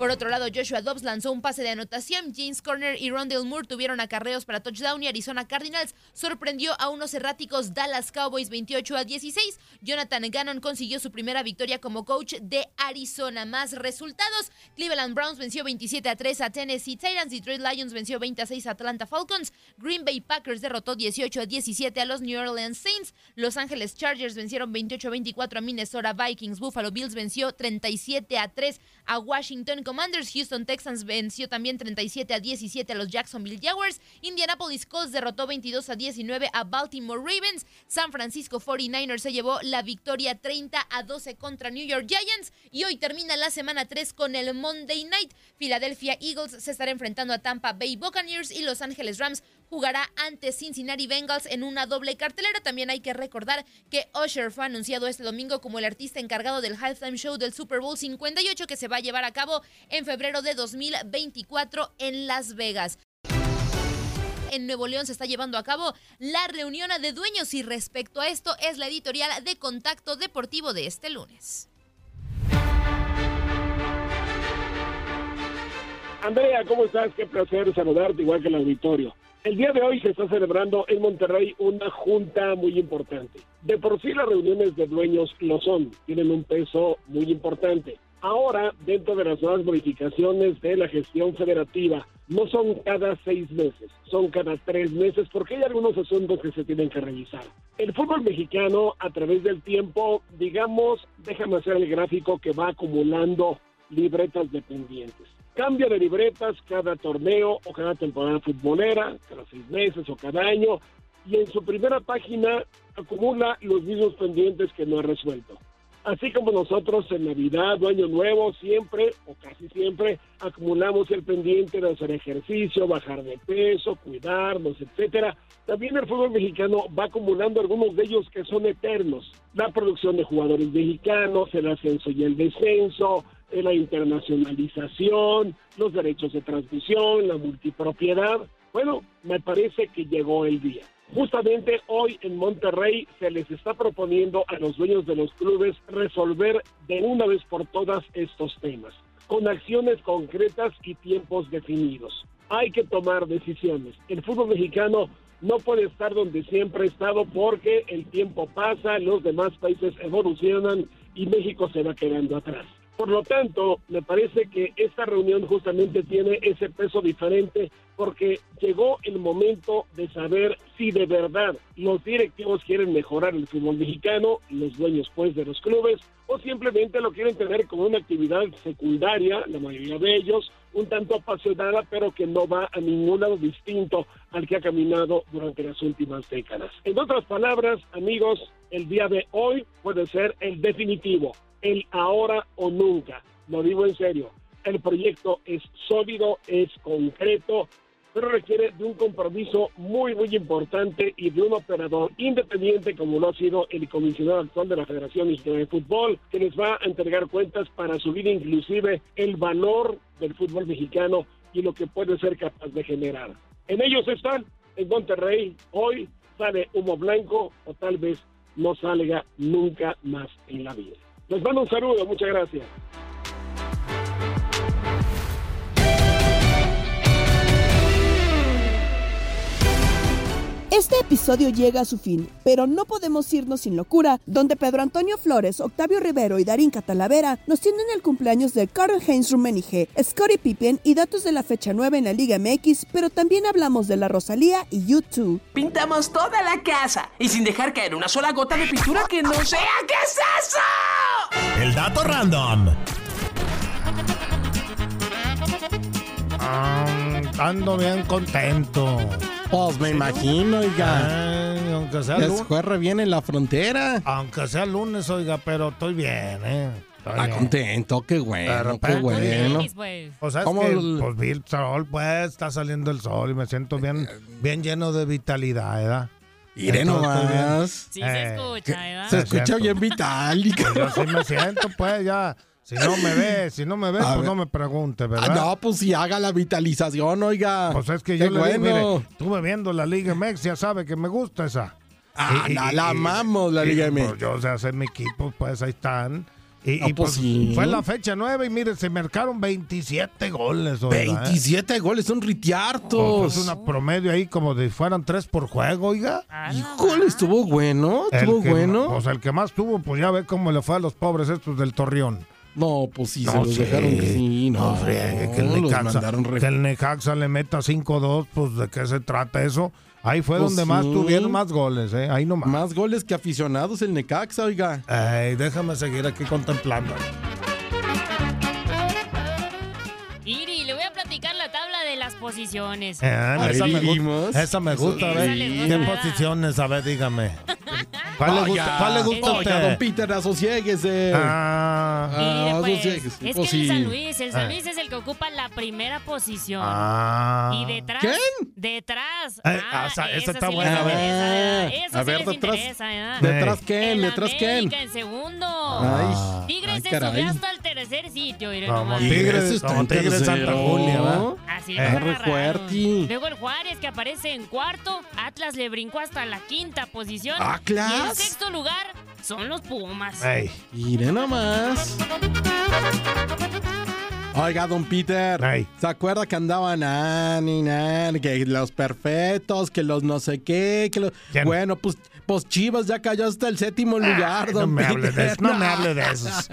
Por otro lado, Joshua Dobbs lanzó un pase de anotación. James Corner y Rondell Moore tuvieron acarreos para touchdown y Arizona Cardinals sorprendió a unos erráticos Dallas Cowboys 28 a 16. Jonathan Gannon consiguió su primera victoria como coach de Arizona. Más resultados: Cleveland Browns venció 27 a 3 a Tennessee Titans, Detroit Lions venció 20 a 6 a Atlanta Falcons, Green Bay Packers derrotó 18 a 17 a los New Orleans Saints, Los Angeles Chargers vencieron 28 a 24 a Minnesota Vikings, Buffalo Bills venció 37 a 3 a Washington Commanders. Houston Texans venció también 37 a 17 a los Jacksonville Jaguars. Indianapolis Colts derrotó 22 a 19 a Baltimore Ravens. San Francisco 49ers se llevó la victoria 30 a 12 contra New York Giants. Y hoy termina la semana 3 con el Monday Night. Philadelphia Eagles se estará enfrentando a Tampa Bay Buccaneers y Los Angeles Rams jugará ante Cincinnati Bengals en una doble cartelera. También hay que recordar que Usher fue anunciado este domingo como el artista encargado del halftime show del Super Bowl 58 que se va a llevar a cabo en febrero de 2024 en Las Vegas en Nuevo León se está llevando a cabo la reunión de dueños y respecto a esto es la editorial de Contacto Deportivo de este lunes. Andrea, ¿cómo estás? Qué placer saludarte igual que el auditorio. El día de hoy se está celebrando en Monterrey una junta muy importante. De por sí las reuniones de dueños lo son, tienen un peso muy importante. Ahora, dentro de las nuevas modificaciones de la gestión federativa, no son cada seis meses, son cada tres meses, porque hay algunos asuntos que se tienen que revisar. El fútbol mexicano, a través del tiempo, digamos, déjame hacer el gráfico que va acumulando libretas dependientes cambia de libretas cada torneo o cada temporada futbolera, cada seis meses o cada año, y en su primera página acumula los mismos pendientes que no ha resuelto. Así como nosotros en Navidad o Año Nuevo siempre o casi siempre acumulamos el pendiente de hacer ejercicio, bajar de peso, cuidarnos, etcétera, también el fútbol mexicano va acumulando algunos de ellos que son eternos. La producción de jugadores mexicanos, el ascenso y el descenso, la internacionalización, los derechos de transmisión, la multipropiedad. Bueno, me parece que llegó el día. Justamente hoy en Monterrey se les está proponiendo a los dueños de los clubes resolver de una vez por todas estos temas, con acciones concretas y tiempos definidos. Hay que tomar decisiones. El fútbol mexicano no puede estar donde siempre ha estado porque el tiempo pasa, los demás países evolucionan y México se va quedando atrás. Por lo tanto, me parece que esta reunión justamente tiene ese peso diferente porque llegó el momento de saber si de verdad los directivos quieren mejorar el fútbol mexicano, los dueños pues de los clubes, o simplemente lo quieren tener como una actividad secundaria, la mayoría de ellos, un tanto apasionada, pero que no va a ningún lado distinto al que ha caminado durante las últimas décadas. En otras palabras, amigos, el día de hoy puede ser el definitivo, el ahora o nunca. Lo digo en serio. El proyecto es sólido, es concreto, pero requiere de un compromiso muy, muy importante y de un operador independiente como lo ha sido el comisionado actual de la Federación Mexicana de Fútbol, que les va a entregar cuentas para subir inclusive el valor del fútbol mexicano y lo que puede ser capaz de generar. En ellos están, en Monterrey, hoy sale humo blanco o tal vez no salga nunca más en la vida. Les mando un saludo, muchas gracias. Este episodio llega a su fin, pero no podemos irnos sin locura, donde Pedro Antonio Flores, Octavio Rivero y Darín Catalavera nos tienen el cumpleaños de Carl Heinz Rummenigge, Scottie Pippen y datos de la fecha 9 en la Liga MX, pero también hablamos de la Rosalía y YouTube. Pintamos toda la casa y sin dejar caer una sola gota de pintura que no sea ¿qué es eso? El dato random. Ando bien contento. Pues me imagino, oiga. Ay, aunque sea lunes. fue re bien en la frontera. Aunque sea lunes, oiga, pero estoy bien, ¿eh? Estoy Está bien. contento, qué bueno, qué bueno. O sea, es ¿Cómo que, el- pues vi el sol, pues está saliendo el sol y me siento bien, bien lleno de vitalidad, ¿verdad? Bien. nomás. Sí se escucha, ¿verdad? Se escucha siento. bien vital. y- Pues yo sí me siento, pues ya. Si no me ve, si no me ve, A pues ver. no me pregunte, Ah, ¿verdad? no, pues si haga la vitalización, oiga. Pues es que Qué yo le digo, bueno. mire, estuve viendo la Liga MX, ya sabe que me gusta esa. Ah, la- la amamos, la y, Liga pues, MX. yo, o sea, hacer mi equipo, pues ahí están. Y, Ah, y, pues pues, sí. fue la fecha nueve y mire, se marcaron 27 goles. oiga, ¿eh? 27 goles, son Oh, ritiartos. pues una promedio ahí como de fueran tres por juego, oiga. Híjole, estuvo bueno, El estuvo que- bueno. Pues el que más tuvo, pues ya ve cómo le fue a los pobres estos del Torreón. No, pues sí, No, se los sí. dejaron. Sí, no, No, friegue, que el los Necaxa, mandaron re- que el Necaxa le meta 5-2, pues de qué se trata eso. Ahí fue Pues donde más tuvieron más goles, ¿eh? Ahí nomás. Más goles que aficionados el Necaxa, oiga. Ay, déjame seguir aquí contemplando. Iri, le voy a platicar la tabla de las posiciones. Ah, esa, me gusta, esa me gusta, a ver. ¿Qué posiciones? A ver, dígame. ¿Cuál le Oiga, gusta, cuál le gusta a Oiga, usted? don Peter, asosiéguese. Ah, Mire, Ah, pues, asosiéguese. es Pues que sí. el San Luis, el San Ah. Luis es el que ocupa la primera posición. ah. Y detrás, ¿Quién? detrás. Eh, ah, esa- esa esa está sí buena, les a ver. interesa, ¿verdad? Esa A sí ver, les detrás- interesa, ¿verdad? ¿Detrás quién? El ¿Detrás quién? América en segundo. Ay, Tigres ay, se caray. subió hasta el tercer sitio. Como nomás. Tigres Tigres, está como en Tigres Santa. Julia, ¿verdad? Así Eh. Re fuerte. Luego el Juárez que aparece en cuarto. Atlas le brincó hasta la quinta posición. Y en sexto lugar son los Pumas. Ey, Mire nomás. Oiga, don Peter. ¿se acuerda que andaban nani, nani, que los perfectos, que los no sé qué, que los... Bueno, pues, pues Chivas ya cayó hasta el séptimo lugar, Ay, no don me Peter. hable de eso, no me hable de esos.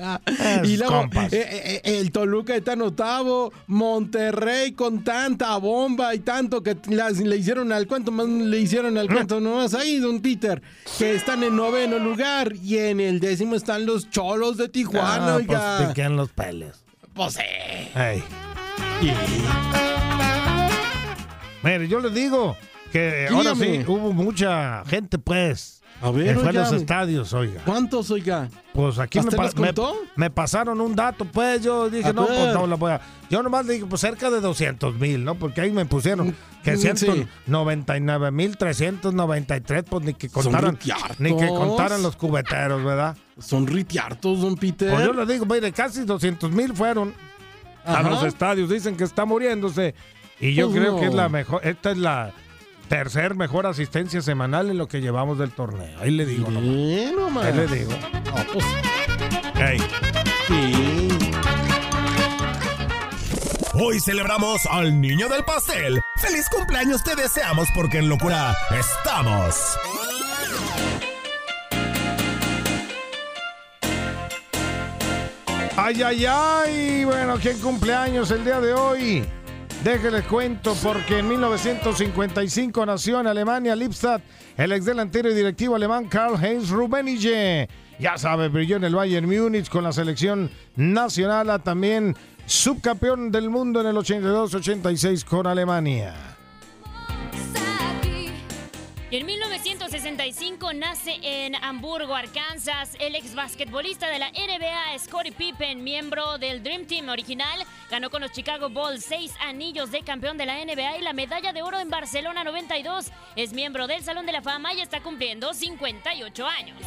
y luego, eh, eh, eh, el Toluca está en octavo, Monterrey con tanta bomba y tanto que las- le hicieron al cuento, más le hicieron al cuento, nomás ahí, don Peter, que están en noveno lugar y en el décimo están los cholos de Tijuana, Ah, oiga. pues los peles. Pues, eh. Mire, yo le digo que ahora sí hubo mucha gente, pues. A ver, que fue a oiga. los estadios, oiga. ¿Cuántos, oiga? Pues aquí me, ¿Usted pa- los me- me pasaron un dato, pues yo dije, A no, pues ver. no lo voy a. Yo nomás le dije, pues cerca de 200 mil, ¿no? Porque ahí me pusieron que Mm, sí. 199 mil 393, pues ni que contaran, ni que contaran los cubeteros, ¿verdad? Son ritiartos, don Peter. Pues yo le digo, mire, casi 200 mil fueron a los estadios. Dicen que está muriéndose. Y yo Pues creo no. que es la mejor, esta es la tercer mejor asistencia semanal en lo que llevamos del torneo. Ahí le digo. Mire nomás. Ahí le digo. Ah, pues, Ey. sí. Hoy celebramos al niño del pastel. ¡Feliz cumpleaños te deseamos porque en locura estamos! Ay, ay, ay. Bueno, ¿quién cumpleaños el día de hoy? Déjenles cuento porque en 1955 nació en Alemania Lippstadt el ex delantero y directivo alemán Karl-Heinz Rummenigge. Ya sabe, brilló en el Bayern Múnich con la selección nacional. También subcampeón del mundo en el 82-86 con Alemania. Y en 1965 nace en Hamburgo, Arkansas, el ex basquetbolista de la NBA, Scottie Pippen, miembro del Dream Team original. Ganó con los Chicago Bulls seis anillos de campeón de la NBA y la medalla de oro en Barcelona 92. Es miembro del Salón de la Fama y está cumpliendo 58 años.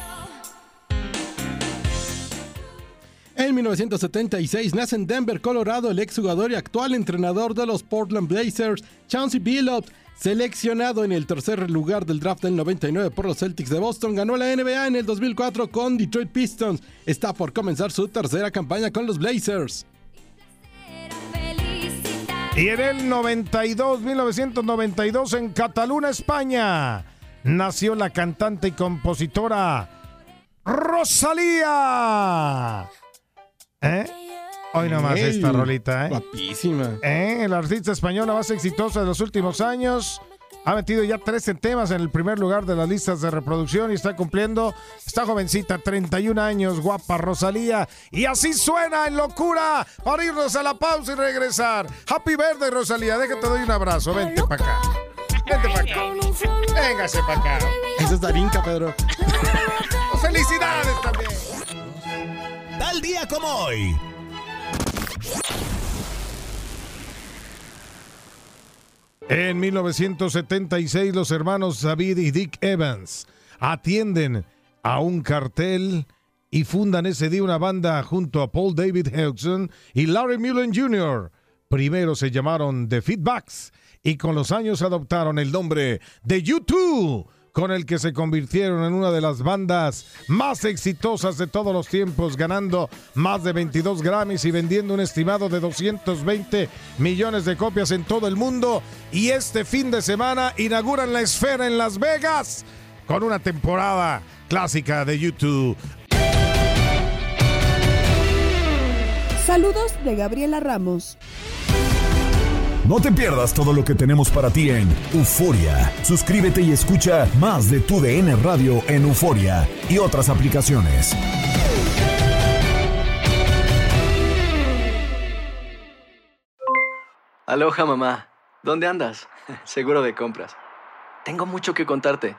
En 1976 nace en Denver, Colorado, el exjugador y actual entrenador de los Portland Blazers, Chauncey Billups, seleccionado en el tercer lugar del draft del 99 por los Celtics de Boston, ganó la NBA en el 2004 con Detroit Pistons. Está por comenzar su tercera campaña con los Blazers. Y en el 92, 1992, en Cataluña, España, nació la cantante y compositora Rosalía. ¿Eh? Hoy nomás Ey, esta rolita, ¿eh? Guapísima. ¿Eh? El artista española más exitosa de los últimos años. Ha metido ya 13 temas en el primer lugar de las listas de reproducción y está cumpliendo, esta jovencita, 31 años, guapa Rosalía. Y así suena en locura para irnos a la pausa y regresar. Happy Verde, Rosalía. Déjate, doy un abrazo. Vente para acá. Vente para acá. Véngase para acá. Esa es Darinka, Pedro. ¡Felicidades también! Tal día como hoy. En 1976, los hermanos David y Dick Evans atienden a un cartel y fundan ese día una banda junto a Paul David Hudson y Larry Mullen Jr. Primero se llamaron The Feedbacks y con los años adoptaron el nombre de U2 con el que se convirtieron en una de las bandas más exitosas de todos los tiempos, ganando más de 22 Grammys y vendiendo un estimado de 220 millones de copias en todo el mundo. Y este fin de semana inauguran la esfera en Las Vegas con una temporada clásica de YouTube. Saludos de Gabriela Ramos. No te pierdas todo lo que tenemos para ti en Euforia. Suscríbete y escucha más de tu DN Radio en Euforia y otras aplicaciones. Aloha mamá, ¿dónde andas? Seguro de compras. Tengo mucho que contarte.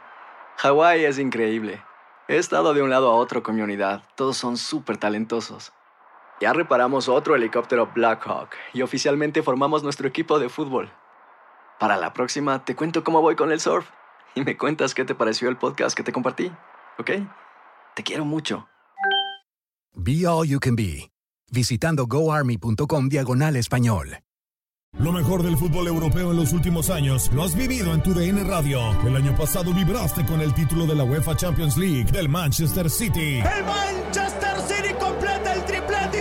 Hawái es increíble. He estado de un lado a otro con mi unidad. Todos son súper talentosos. Ya reparamos otro helicóptero Blackhawk y oficialmente formamos nuestro equipo de fútbol. Para la próxima te cuento cómo voy con el surf y me cuentas qué te pareció el podcast que te compartí, ¿ok? Te quiero mucho. Be All You Can Be, visitando goarmy.com diagonal español. Lo mejor del fútbol europeo en los últimos años lo has vivido en tu DN Radio. El año pasado vibraste con el título de la UEFA Champions League del Manchester City. El Manchester City